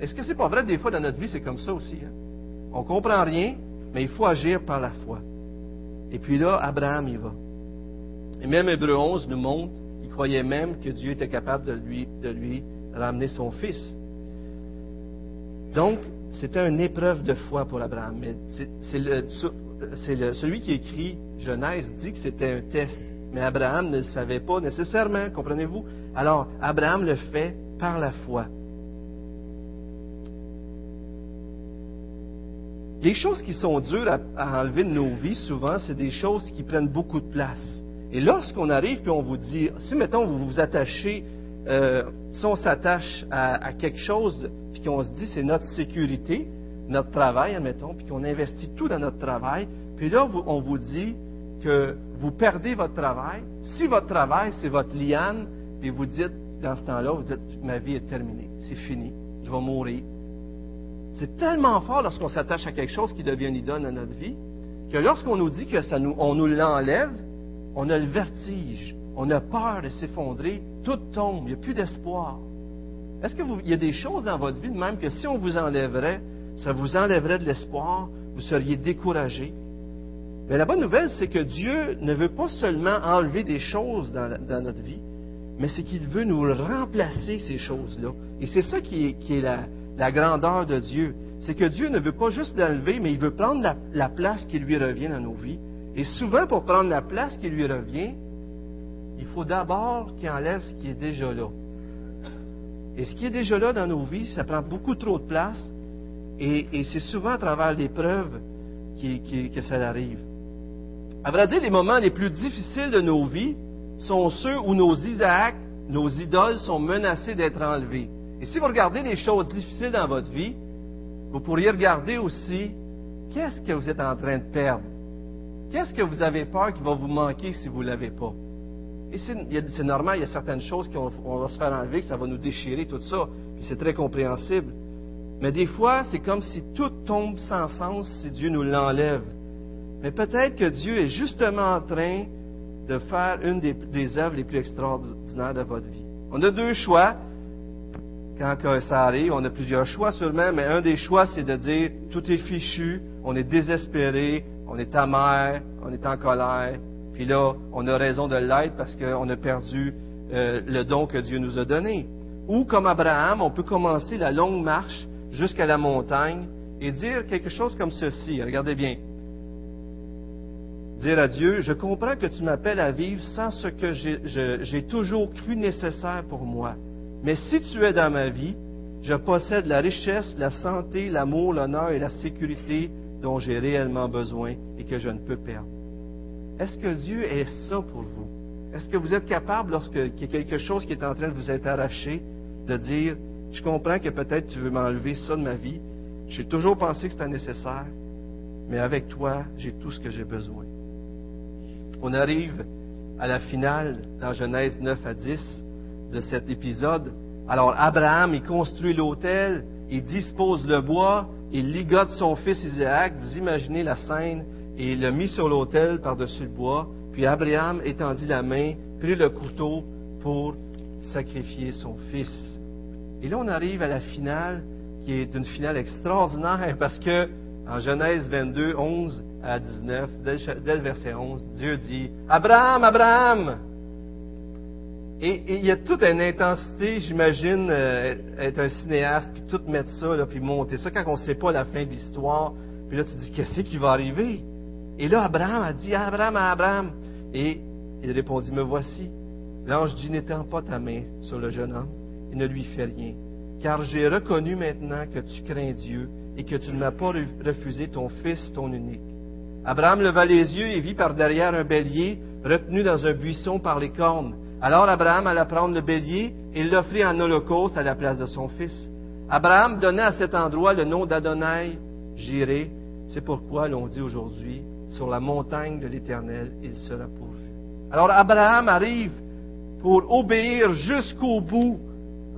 Est-ce que ce n'est pas vrai des fois dans notre vie, c'est comme ça aussi? Hein? On ne comprend rien, mais il faut agir par la foi. Et puis là, Abraham y va. Et même Hébreu 11 nous montre qu'il croyait même que Dieu était capable de lui, de lui ramener son fils. Donc, c'était une épreuve de foi pour Abraham. Mais c'est celui qui écrit Genèse dit que c'était un test. Mais Abraham ne le savait pas nécessairement, comprenez-vous? Alors, Abraham le fait par la foi. Les choses qui sont dures à, enlever de nos vies, souvent, c'est des choses qui prennent beaucoup de place. Et lorsqu'on arrive et on vous dit, si mettons vous vous attachez, euh, si on s'attache à, quelque chose qu'on se dit c'est notre sécurité, notre travail, admettons, puis qu'on investit tout dans notre travail, puis là, on vous dit que vous perdez votre travail. Si votre travail, c'est votre liane, puis vous dites, dans ce temps-là, vous dites, ma vie est terminée, c'est fini, je vais mourir. C'est tellement fort lorsqu'on s'attache à quelque chose qui devient une idole dans notre vie, que lorsqu'on nous dit que ça nous, on nous l'enlève, on a le vertige, on a peur de s'effondrer, tout tombe, il n'y a plus d'espoir. Est-ce qu'il y a des choses dans votre vie de même que si on vous enlèverait, ça vous enlèverait de l'espoir, vous seriez découragé? Mais la bonne nouvelle, c'est que Dieu ne veut pas seulement enlever des choses dans, notre vie, mais c'est qu'il veut nous remplacer ces choses-là. Et c'est ça qui est, la, grandeur de Dieu. C'est que Dieu ne veut pas juste l'enlever, mais il veut prendre la, place qui lui revient dans nos vies. Et souvent, pour prendre la place qui lui revient, il faut d'abord qu'il enlève ce qui est déjà là. Et ce qui est déjà là dans nos vies, ça prend beaucoup trop de place. Et, c'est souvent à travers l'épreuve que ça arrive. À vrai dire, les moments les plus difficiles de nos vies sont ceux où nos Isaacs, nos idoles sont menacés d'être enlevés. Et si vous regardez les choses difficiles dans votre vie, vous pourriez regarder aussi qu'est-ce que vous êtes en train de perdre? Qu'est-ce que vous avez peur qui va vous manquer si vous ne l'avez pas? Et c'est normal, il y a certaines choses qu'on va se faire enlever, que ça va nous déchirer, tout ça. Puis c'est très compréhensible. Mais des fois, c'est comme si tout tombe sans sens si Dieu nous l'enlève. Mais peut-être que Dieu est justement en train de faire une des, œuvres les plus extraordinaires de votre vie. On a deux choix. Quand ça arrive, on a plusieurs choix sûrement, mais un des choix, c'est de dire tout est fichu, on est désespéré, on est amer, on est en colère, puis là, on a raison de l'être parce qu'on a perdu euh, le don que Dieu nous a donné. Ou comme Abraham, on peut commencer la longue marche jusqu'à la montagne et dire quelque chose comme ceci. Regardez bien dire à Dieu, je comprends que tu m'appelles à vivre sans ce que j'ai toujours cru nécessaire pour moi. Mais si tu es dans ma vie, je possède la richesse, la santé, l'amour, l'honneur et la sécurité dont j'ai réellement besoin et que je ne peux perdre. Est-ce que Dieu est ça pour vous? Est-ce que vous êtes capable, lorsqu'il y a quelque chose qui est en train de vous être arraché, de dire, je comprends que peut-être tu veux m'enlever ça de ma vie, j'ai toujours pensé que c'était nécessaire, mais avec toi, j'ai tout ce que j'ai besoin. On arrive à la finale dans Genèse 9 à 10 de cet épisode. Alors Abraham, il construit l'autel, il dispose le bois, il ligote son fils Isaac, vous imaginez la scène, et il l'a mis sur l'autel par-dessus le bois. Puis Abraham étendit la main, prit le couteau pour sacrifier son fils. Et là, on arrive à la finale, qui est une finale extraordinaire, parce que en Genèse 22, 11, à 19, dès le verset 11, Dieu dit, Abraham, Abraham! Et, il y a toute une intensité, j'imagine, euh, être un cinéaste, puis tout mettre ça, là, puis monter ça quand on ne sait pas la fin de l'histoire. Puis là, tu dis, qu'est-ce qui va arriver? Et là, Abraham a dit, Abraham, Abraham. Et il répondit, me voici. L'ange dit, n'étends pas ta main sur le jeune homme et ne lui fais rien. Car j'ai reconnu maintenant que tu crains Dieu et que tu ne m'as pas refusé ton fils, ton unique. Abraham leva les yeux et vit par derrière un bélier retenu dans un buisson par les cornes. Alors Abraham alla prendre le bélier et l'offrit en holocauste à la place de son fils. Abraham donna à cet endroit le nom d'Adonai, Jiré. C'est pourquoi l'on dit aujourd'hui, sur la montagne de l'Éternel, il sera pourvu. Alors Abraham arrive pour obéir jusqu'au bout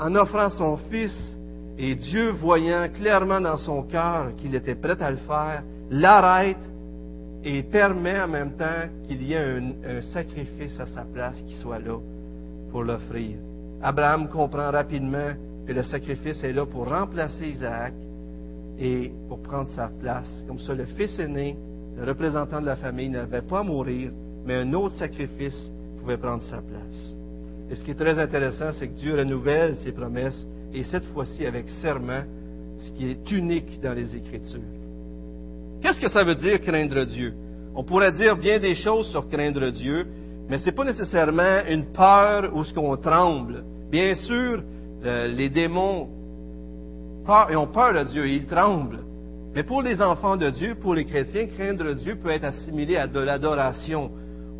en offrant son fils, et Dieu, voyant clairement dans son cœur qu'il était prêt à le faire, l'arrête et permet en même temps qu'il y ait un, sacrifice à sa place qui soit là pour l'offrir. Abraham comprend rapidement que le sacrifice est là pour remplacer Isaac et pour prendre sa place. Comme ça, le fils aîné, le représentant de la famille, n'avait pas à mourir, mais un autre sacrifice pouvait prendre sa place. Et ce qui est très intéressant, c'est que Dieu renouvelle ses promesses, et cette fois-ci avec serment, ce qui est unique dans les Écritures. Qu'est-ce que ça veut dire craindre Dieu? On pourrait dire bien des choses sur craindre Dieu, mais ce n'est pas nécessairement une peur ou ce qu'on tremble. Bien sûr, euh, les démons ont peur de Dieu et ils tremblent. Mais pour les enfants de Dieu, pour les chrétiens, craindre Dieu peut être assimilé à de l'adoration.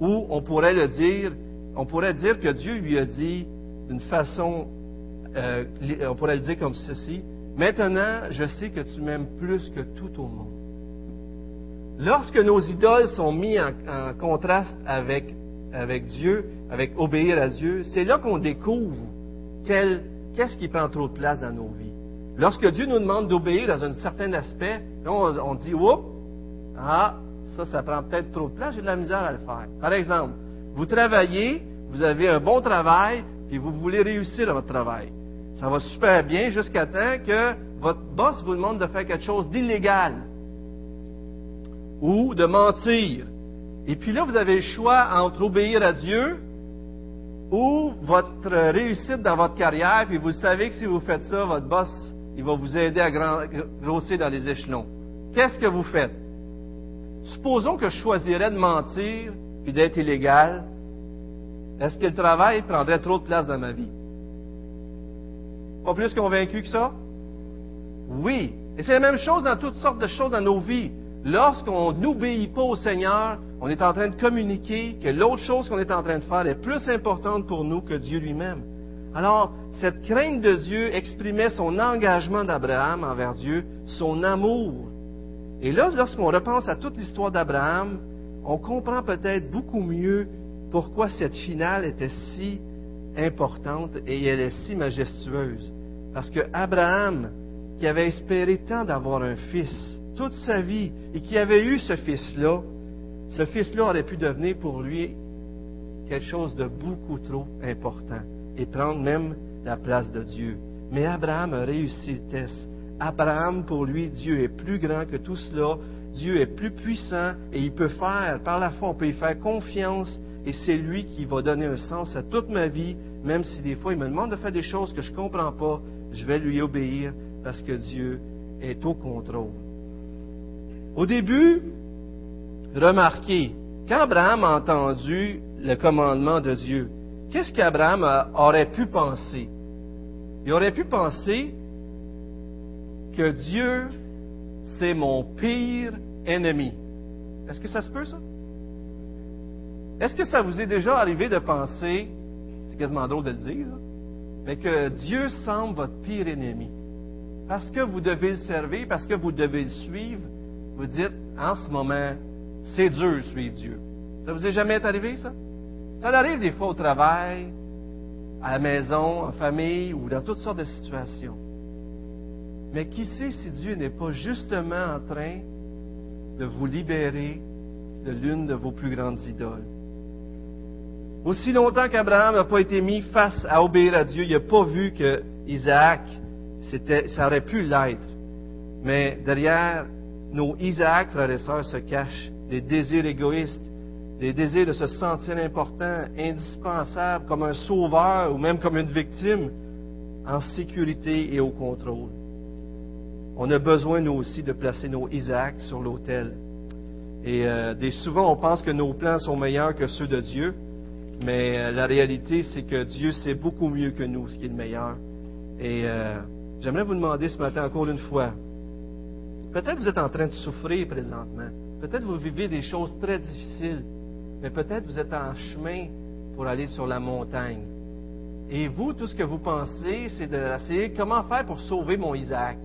Ou on pourrait le dire, on pourrait dire que Dieu lui a dit d'une façon, euh, on pourrait le dire comme ceci, maintenant je sais que tu m'aimes plus que tout au monde. Lorsque nos idoles sont mises en, contraste avec, Dieu, avec obéir à Dieu, c'est là qu'on découvre qu'est-ce qui prend trop de place dans nos vies. Lorsque Dieu nous demande d'obéir dans un certain aspect, on, on dit, oups, ah, ça, ça prend peut-être trop de place, j'ai de la misère à le faire. Par exemple, vous travaillez, vous avez un bon travail, puis vous voulez réussir dans votre travail. Ça va super bien jusqu'à temps que votre boss vous demande de faire quelque chose d'illégal ou de mentir. Et puis là, vous avez le choix entre obéir à Dieu ou votre réussite dans votre carrière, puis vous savez que si vous faites ça, votre boss, il va vous aider à grossir dans les échelons. Qu'est-ce que vous faites? Supposons que je choisirais de mentir puis d'être illégal. Est-ce que le travail prendrait trop de place dans ma vie? Pas plus convaincu que ça? Oui. Et c'est la même chose dans toutes sortes de choses dans nos vies. Lorsqu'on n'obéit pas au Seigneur, on est en train de communiquer que l'autre chose qu'on est en train de faire est plus importante pour nous que Dieu lui-même. Alors, cette crainte de Dieu exprimait son engagement d'Abraham envers Dieu, son amour. Et là, lorsqu'on repense à toute l'histoire d'Abraham, on comprend peut-être beaucoup mieux pourquoi cette finale était si importante et elle est si majestueuse. Parce que Abraham, qui avait espéré tant d'avoir un fils toute sa vie et qui avait eu ce fils-là, ce fils-là aurait pu devenir pour lui quelque chose de beaucoup trop important et prendre même la place de Dieu. Mais Abraham a réussi le test. Abraham, pour lui, Dieu est plus grand que tout cela. Dieu est plus puissant et il peut faire, par la foi, on peut y faire confiance et c'est lui qui va donner un sens à toute ma vie, même si des fois il me demande de faire des choses que je ne comprends pas, je vais lui obéir parce que Dieu est au contrôle. Au début, remarquez, quand Abraham a entendu le commandement de Dieu, qu'est-ce qu'Abraham aurait pu penser? Il aurait pu penser que Dieu, c'est mon pire ennemi. Est-ce que ça se peut, ça? Est-ce que ça vous est déjà arrivé de penser, c'est quasiment drôle de le dire, mais que Dieu semble votre pire ennemi? Parce que vous devez le servir, parce que vous devez le suivre, vous dites, en ce moment, c'est dur suivre Dieu. Ça vous est jamais arrivé, ça? Ça arrive des fois au travail, à la maison, en famille ou dans toutes sortes de situations. Mais qui sait si Dieu n'est pas justement en train de vous libérer de l'une de vos plus grandes idoles? Aussi longtemps qu'Abraham n'a pas été mis face à obéir à Dieu, il n'a pas vu que Isaac, ça aurait pu l'être. Mais derrière nos Isaac, frères et sœurs, se cachent des désirs égoïstes, des désirs de se sentir important, indispensable, comme un sauveur ou même comme une victime, en sécurité et au contrôle. On a besoin, nous aussi, de placer nos Isaac sur l'autel. Et euh, souvent, on pense que nos plans sont meilleurs que ceux de Dieu, mais euh, la réalité, c'est que Dieu sait beaucoup mieux que nous ce qui est le meilleur. Et euh, j'aimerais vous demander ce matin encore une fois, peut-être vous êtes en train de souffrir présentement, peut-être vous vivez des choses très difficiles, mais peut-être vous êtes en chemin pour aller sur la montagne. Et vous, tout ce que vous pensez, c'est d'essayer comment faire pour sauver mon Isaac.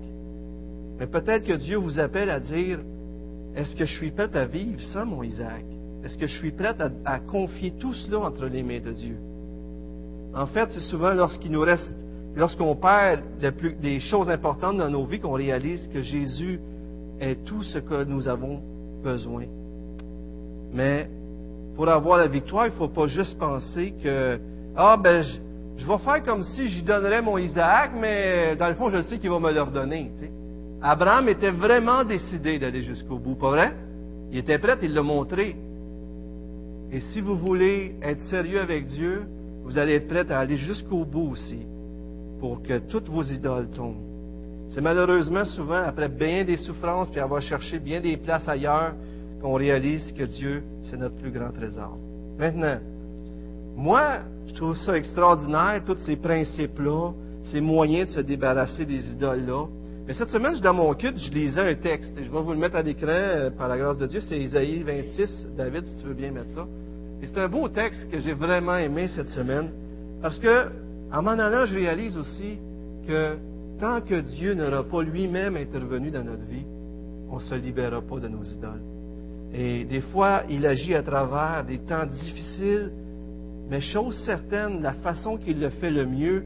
Mais peut-être que Dieu vous appelle à dire, est-ce que je suis prêt à vivre ça, mon Isaac? Est-ce que je suis prêt à, confier tout cela entre les mains de Dieu? En fait, c'est souvent lorsqu'il nous reste, lorsqu'on perd des choses importantes dans nos vies qu'on réalise que Jésus est tout ce que nous avons besoin. Mais pour avoir la victoire, il ne faut pas juste penser que, ah ben, je, vais faire comme si j'y donnerais mon Isaac, mais dans le fond, je sais qu'il va me le redonner. Abraham était vraiment décidé d'aller jusqu'au bout, pas vrai? Il était prêt, il l'a montré. Et si vous voulez être sérieux avec Dieu, vous allez être prêt à aller jusqu'au bout aussi, pour que toutes vos idoles tombent. C'est malheureusement souvent après bien des souffrances, puis avoir cherché bien des places ailleurs, qu'on réalise que Dieu, c'est notre plus grand trésor. Maintenant, moi, je trouve ça extraordinaire, tous ces principes-là, ces moyens de se débarrasser des idoles-là. Mais cette semaine, dans mon culte, je lisais un texte, et je vais vous le mettre à l'écran euh, par la grâce de Dieu, c'est Isaïe 26. David, si tu veux bien mettre ça. Et c'est un beau texte que j'ai vraiment aimé cette semaine, parce que, en m'en allant, je réalise aussi que tant que Dieu n'aura pas lui-même intervenu dans notre vie, on ne se libérera pas de nos idoles. Et des fois, il agit à travers des temps difficiles, mais chose certaine, la façon qu'il le fait le mieux,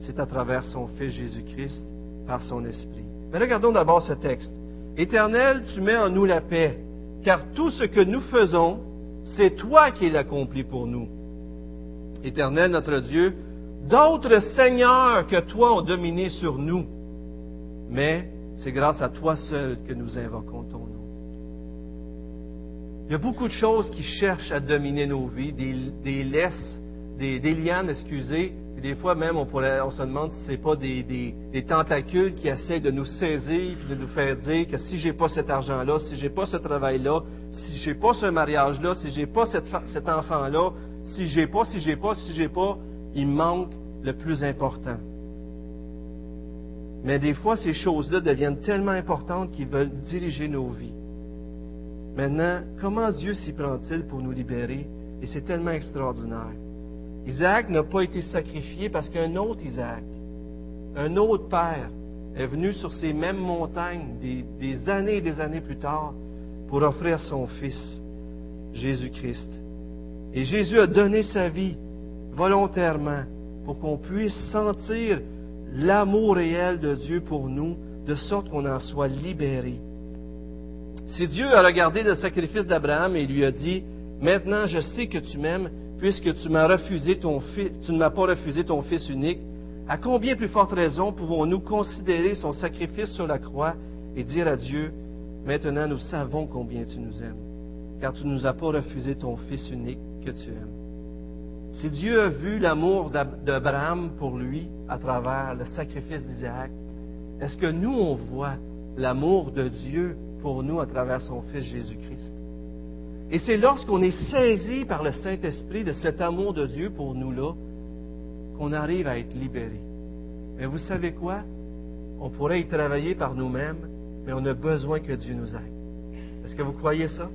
c'est à travers son Fils Jésus-Christ, par son Esprit. Mais regardons d'abord ce texte. Éternel, tu mets en nous la paix, car tout ce que nous faisons, c'est toi qui l'accomplis pour nous. Éternel, notre Dieu, D'autres seigneurs que toi ont dominé sur nous, mais c'est grâce à toi seul que nous invoquons ton nom. Il y a beaucoup de choses qui cherchent à dominer nos vies, des, des laisses, des, lianes, excusez, et des fois même on, se demande si ce n'est pas des, tentacules qui essaient de nous saisir et de nous faire dire que si j'ai pas cet argent-là, si j'ai pas ce travail-là, si j'ai pas ce mariage-là, si j'ai pas cette, cet enfant-là, si j'ai pas, si j'ai pas, si j'ai pas, il manque le plus important. Mais des fois, ces choses-là deviennent tellement importantes qu'ils veulent diriger nos vies. Maintenant, comment Dieu s'y prend-il pour nous libérer? Et c'est tellement extraordinaire. Isaac n'a pas été sacrifié parce qu'un autre Isaac, un autre père, est venu sur ces mêmes montagnes des, années et des années plus tard pour offrir son fils, Jésus-Christ. Et Jésus a donné sa vie volontairement pour qu'on puisse sentir l'amour réel de Dieu pour nous, de sorte qu'on en soit libéré. Si Dieu a regardé le sacrifice d'Abraham et lui a dit, maintenant je sais que tu m'aimes, puisque tu m'as refusé ton fils, tu ne m'as pas refusé ton fils unique, à combien plus forte raison pouvons-nous considérer son sacrifice sur la croix et dire à Dieu, maintenant nous savons combien tu nous aimes, car tu ne nous as pas refusé ton fils unique que tu aimes. Si Dieu a vu l'amour d'Abraham pour lui à travers le sacrifice d'Isaac, est-ce que nous, on voit l'amour de Dieu pour nous à travers son Fils Jésus-Christ? Et c'est lorsqu'on est saisi par le Saint-Esprit de cet amour de Dieu pour nous-là qu'on arrive à être libéré. Mais vous savez quoi? On pourrait y travailler par nous-mêmes, mais on a besoin que Dieu nous aide. Est-ce que vous croyez ça?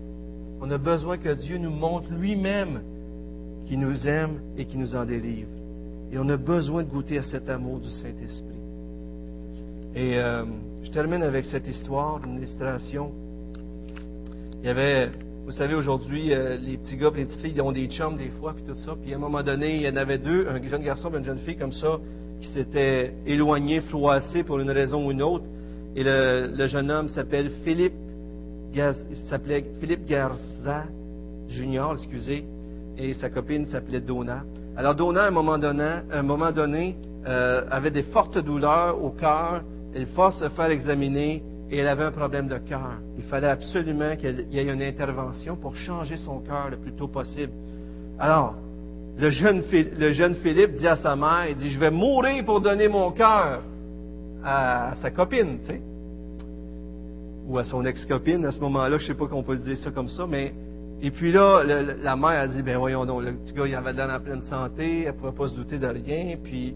On a besoin que Dieu nous montre lui-même qui nous aime et qui nous en délivre. Et on a besoin de goûter à cet amour du Saint-Esprit. Et euh, je termine avec cette histoire, une illustration. Il y avait, vous savez, aujourd'hui, euh, les petits gars les petites filles ils ont des chums des fois, puis tout ça. Puis à un moment donné, il y en avait deux, un jeune garçon et une jeune fille comme ça, qui s'étaient éloignés, froissés pour une raison ou une autre. Et le, jeune homme s'appelle Philippe, s'appelait Philippe Garza Junior, excusez et sa copine s'appelait Donna. Alors Donna, à un moment donné, euh, avait des fortes douleurs au cœur. Elle force se faire examiner et elle avait un problème de cœur. Il fallait absolument qu'il y ait une intervention pour changer son cœur le plus tôt possible. Alors, le jeune, le jeune Philippe dit à sa mère, il dit, je vais mourir pour donner mon cœur à, sa copine, tu sais. Ou à son ex-copine à ce moment-là, je ne sais pas qu'on peut le dire ça comme ça, mais et puis là, la mère a dit, ben voyons donc, le petit gars, il avait l'air en pleine santé, elle ne pouvait pas se douter de rien, puis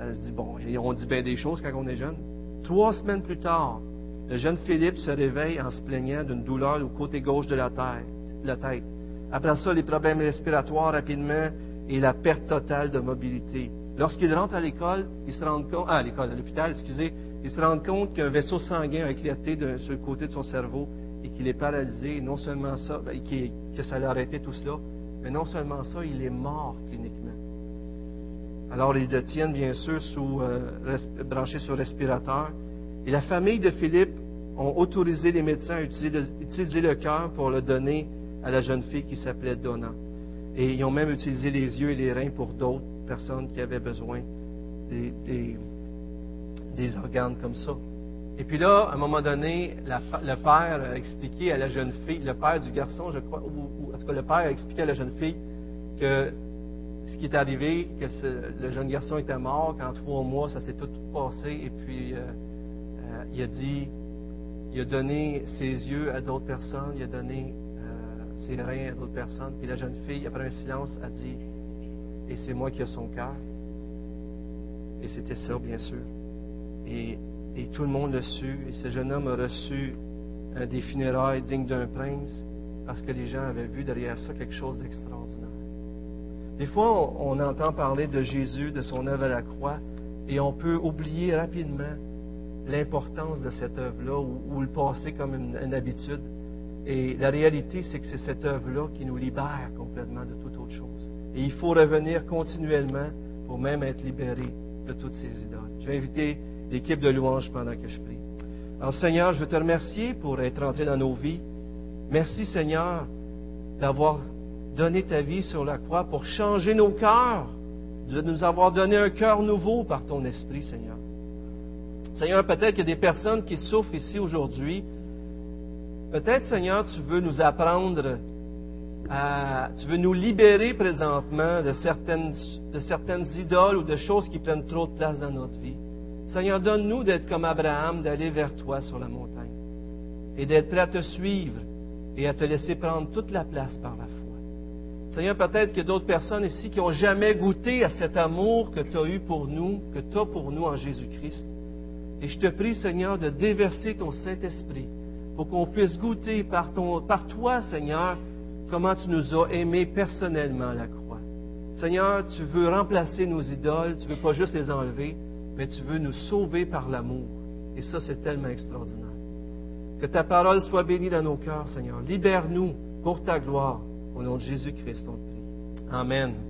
elle se dit, bon, on dit bien des choses quand on est jeune. Trois semaines plus tard, le jeune Philippe se réveille en se plaignant d'une douleur au côté gauche de la tête. La tête. Après ça, les problèmes respiratoires rapidement et la perte totale de mobilité. Lorsqu'il rentre à l'école, il se rend compte, ah, à l'école, à l'hôpital, excusez, il se rend compte qu'un vaisseau sanguin a éclaté sur le côté de son cerveau et qu'il est paralysé, non seulement ça, ben, que ça l'a arrêté tout cela, mais non seulement ça, il est mort cliniquement. Alors ils le tiennent bien sûr sous, euh, branché sur respirateur. Et la famille de Philippe ont autorisé les médecins à utiliser le, cœur pour le donner à la jeune fille qui s'appelait Donna. Et ils ont même utilisé les yeux et les reins pour d'autres personnes qui avaient besoin des organes comme ça. Et puis là, à un moment donné, le père a expliqué à la jeune fille, le père du garçon, je crois, ou, en tout cas le père a expliqué à la jeune fille que ce qui est arrivé, que le jeune garçon était mort, qu'en trois mois, ça s'est tout passé, et puis euh, euh, il a dit, il a donné ses yeux à d'autres personnes, il a donné euh, ses reins à d'autres personnes, puis la jeune fille, après un silence, a dit, et c'est moi qui ai son cœur. Et c'était ça, bien sûr. Et et tout le monde l'a su. Et ce jeune homme a reçu des funérailles dignes d'un prince parce que les gens avaient vu derrière ça quelque chose d'extraordinaire. Des fois, on, entend parler de Jésus, de son œuvre à la croix, et on peut oublier rapidement l'importance de cette œuvre-là ou, le passer comme une, habitude. Et la réalité, c'est que c'est cette œuvre-là qui nous libère complètement de toute autre chose. Et il faut revenir continuellement pour même être libéré de toutes ces idoles. Je vais inviter l'équipe de louange pendant que je prie. Alors Seigneur, je veux te remercier pour être entré dans nos vies. Merci Seigneur d'avoir donné ta vie sur la croix pour changer nos cœurs de nous avoir donné un cœur nouveau par ton esprit, Seigneur. Seigneur, peut-être qu'il y a des personnes qui souffrent ici aujourd'hui. Peut-être, Seigneur, tu veux nous apprendre à, tu veux nous libérer présentement de de certaines idoles ou de choses qui prennent trop de place dans notre vie. Seigneur, donne-nous d'être comme Abraham, d'aller vers toi sur la montagne et d'être prêt à te suivre et à te laisser prendre toute la place par la foi. Seigneur, peut-être a d'autres personnes ici qui n'ont jamais goûté à cet amour que tu as eu pour nous, que tu as pour nous en Jésus-Christ. Et je te prie, Seigneur, de déverser ton Saint-Esprit pour qu'on puisse goûter par, par toi, Seigneur, comment tu nous as aimés personnellement à la croix. Seigneur, tu veux remplacer nos idoles, tu veux pas juste les enlever, mais tu veux nous sauver par l'amour. Et ça, c'est tellement extraordinaire. Que ta parole soit bénie dans nos cœurs, Seigneur. Libère-nous pour ta gloire. Au nom de Jésus-Christ, on te prie. Amen.